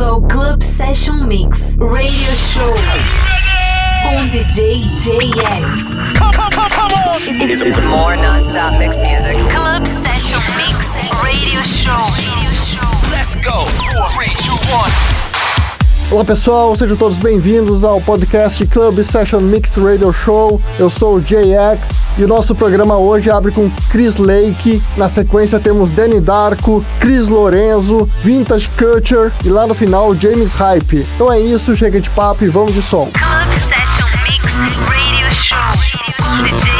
bem-vindo ao Club Session Mix Radio Show com DJ JX. It's, it's more non-stop mix music. Club Session Mix Radio Show. Let's go. Three, two, one. Olá pessoal, sejam todos bem-vindos ao podcast Club Session Mixed Radio Show. Eu sou o JX e o nosso programa hoje abre com Chris Lake. Na sequência temos Danny Darko, Chris Lorenzo, Vintage Culture e lá no final James Hype. Então é isso, chega de papo e vamos de som. Club Session Mix Radio Show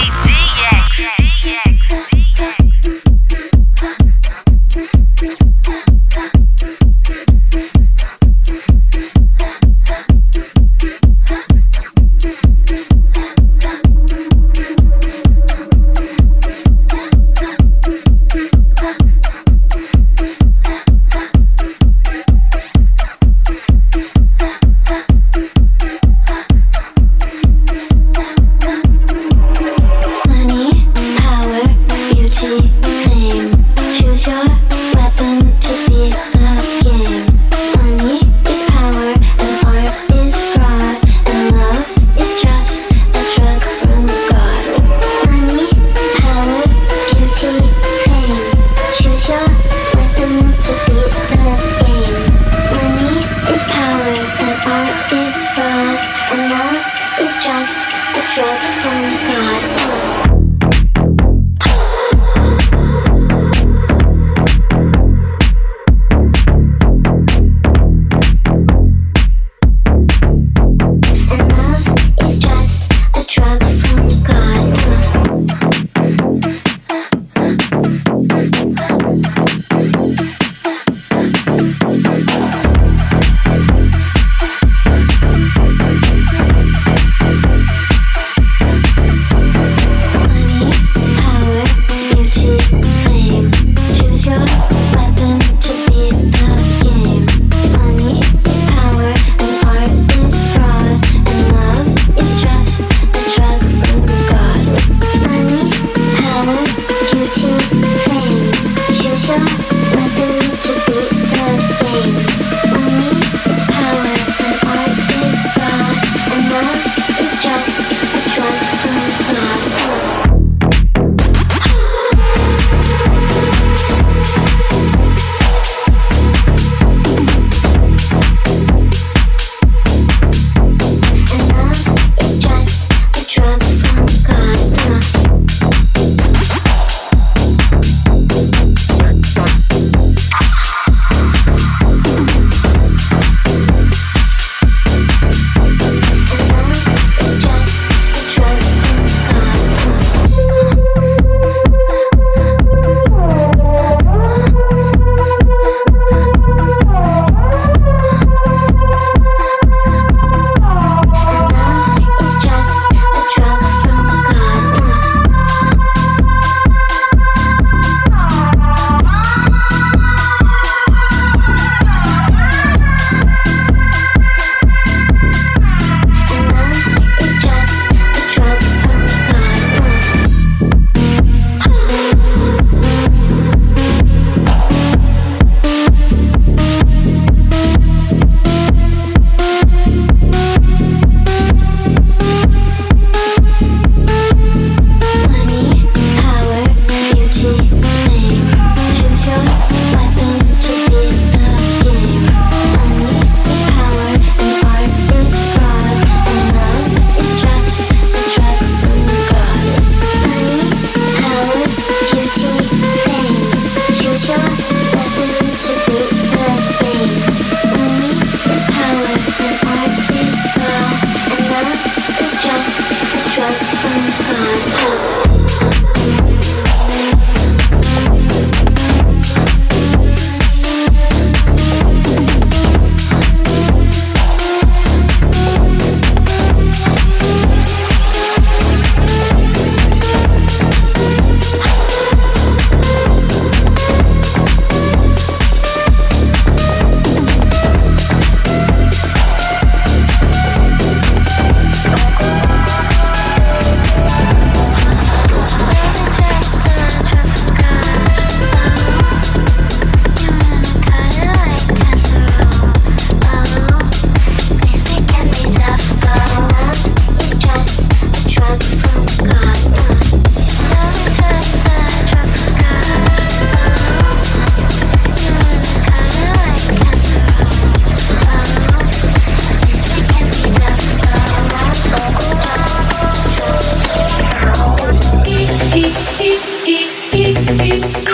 Beep,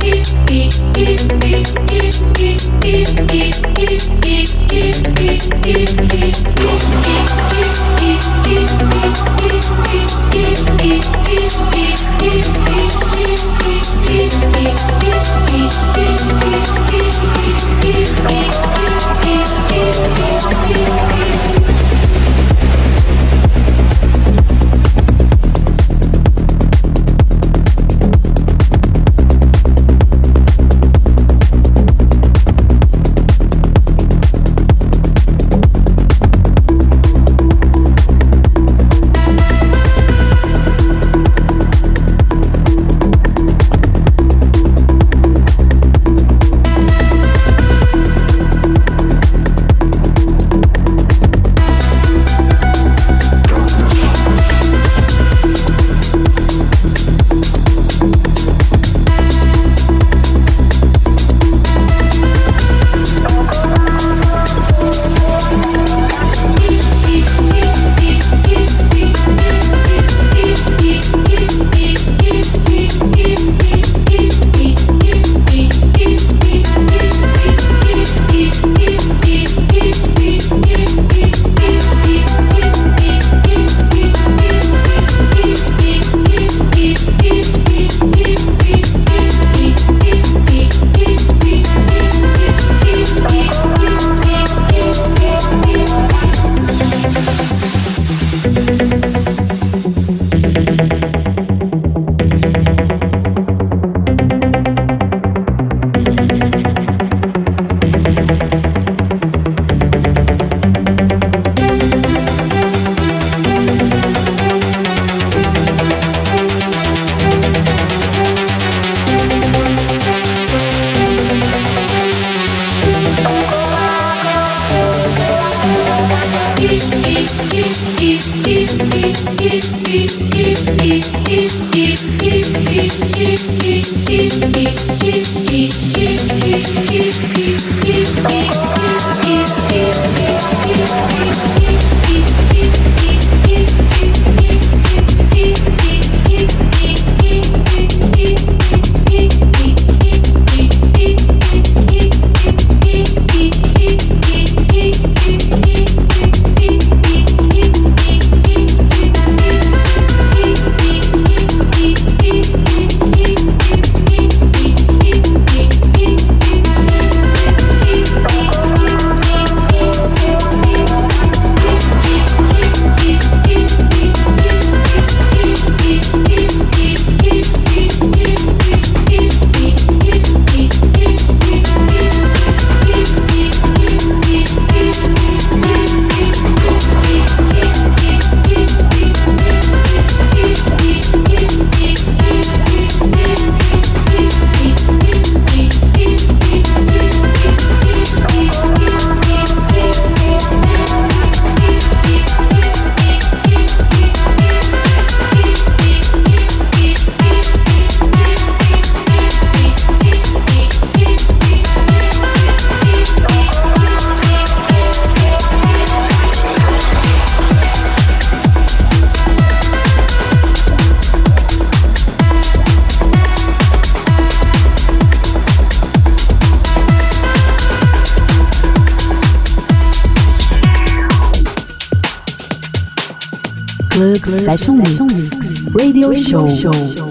beep. Club, Club Session, Mix, Radio, Radio Show. Show.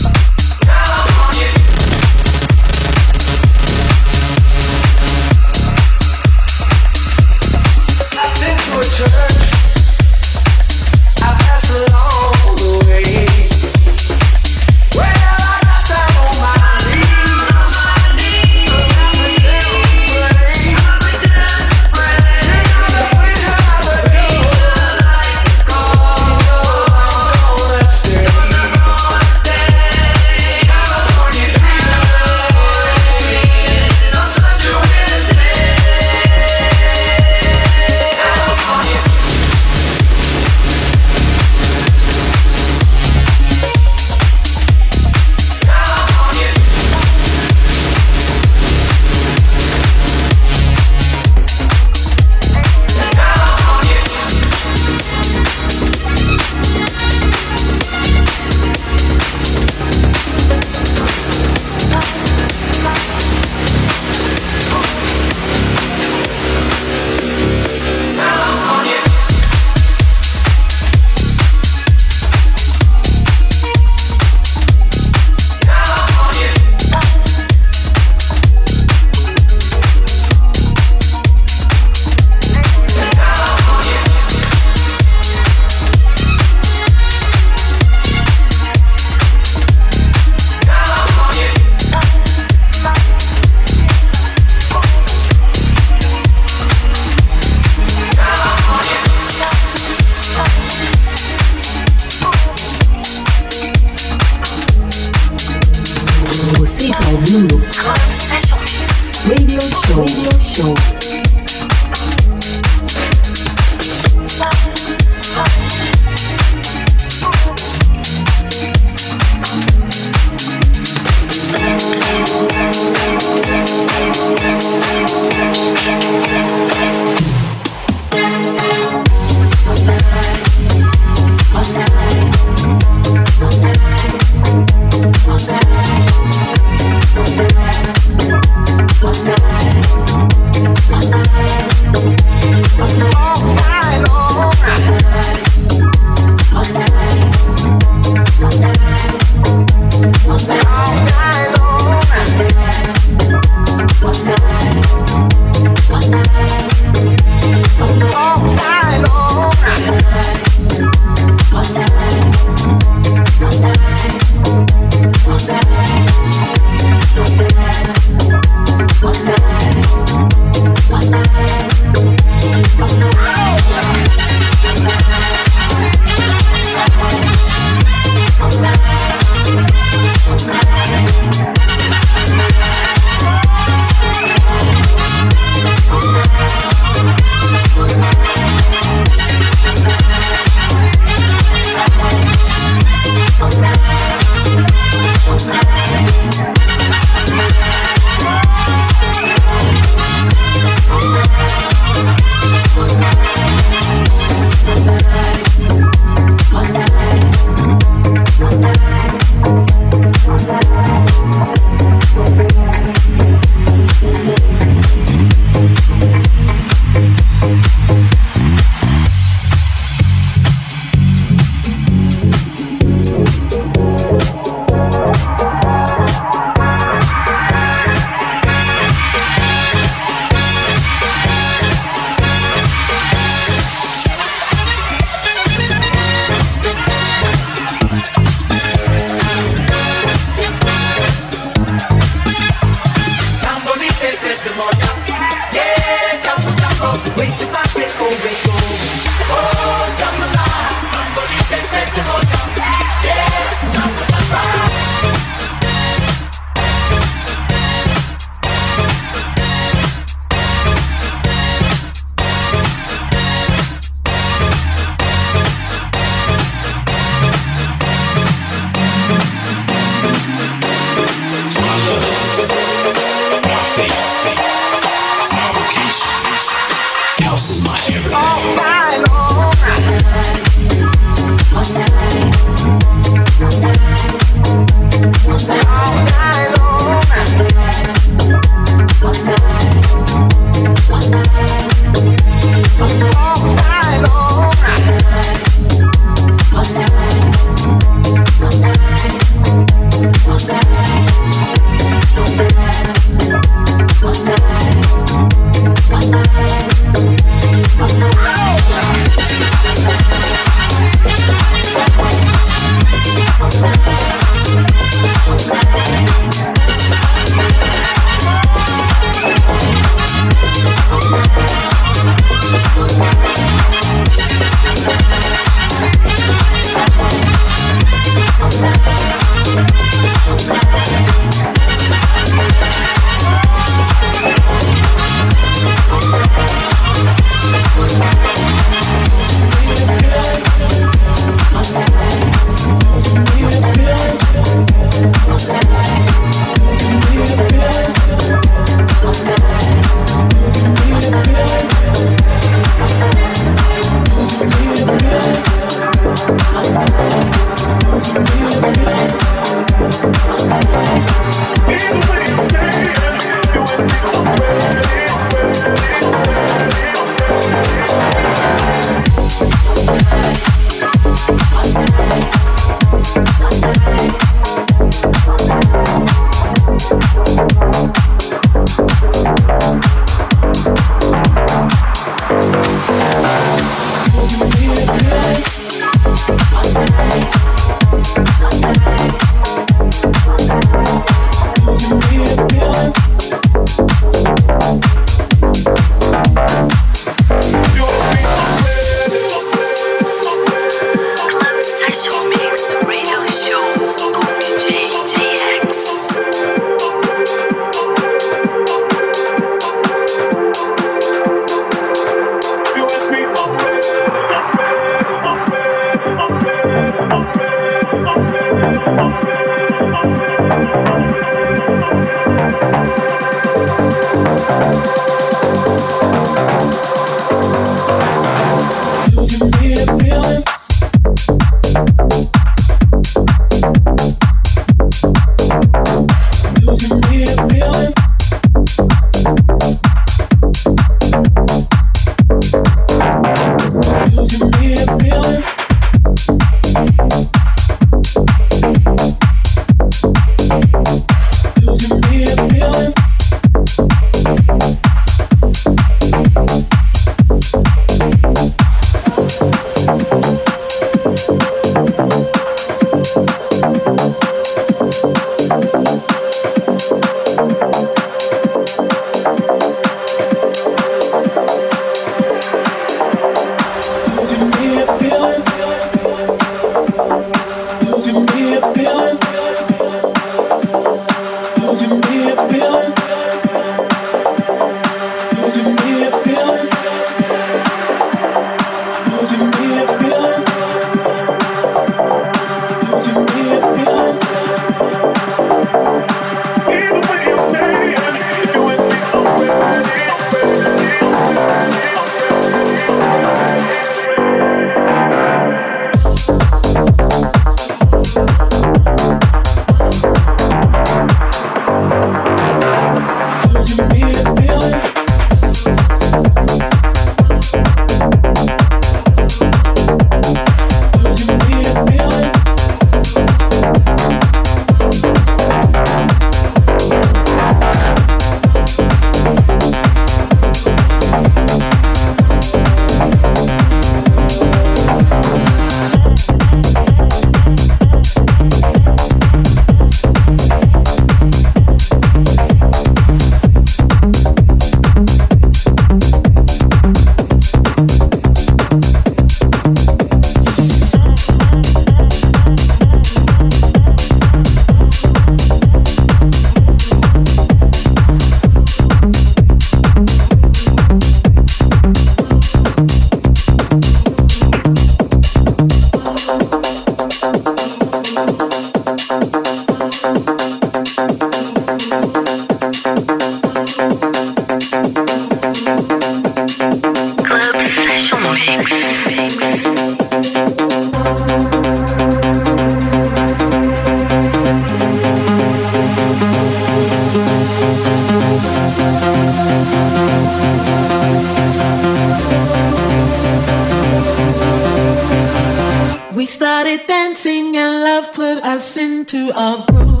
dancing and love put us into a groove.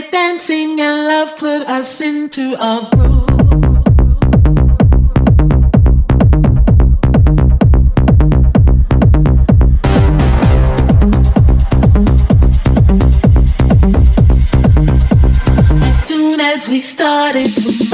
started dancing and love put us into a groove. As soon as we started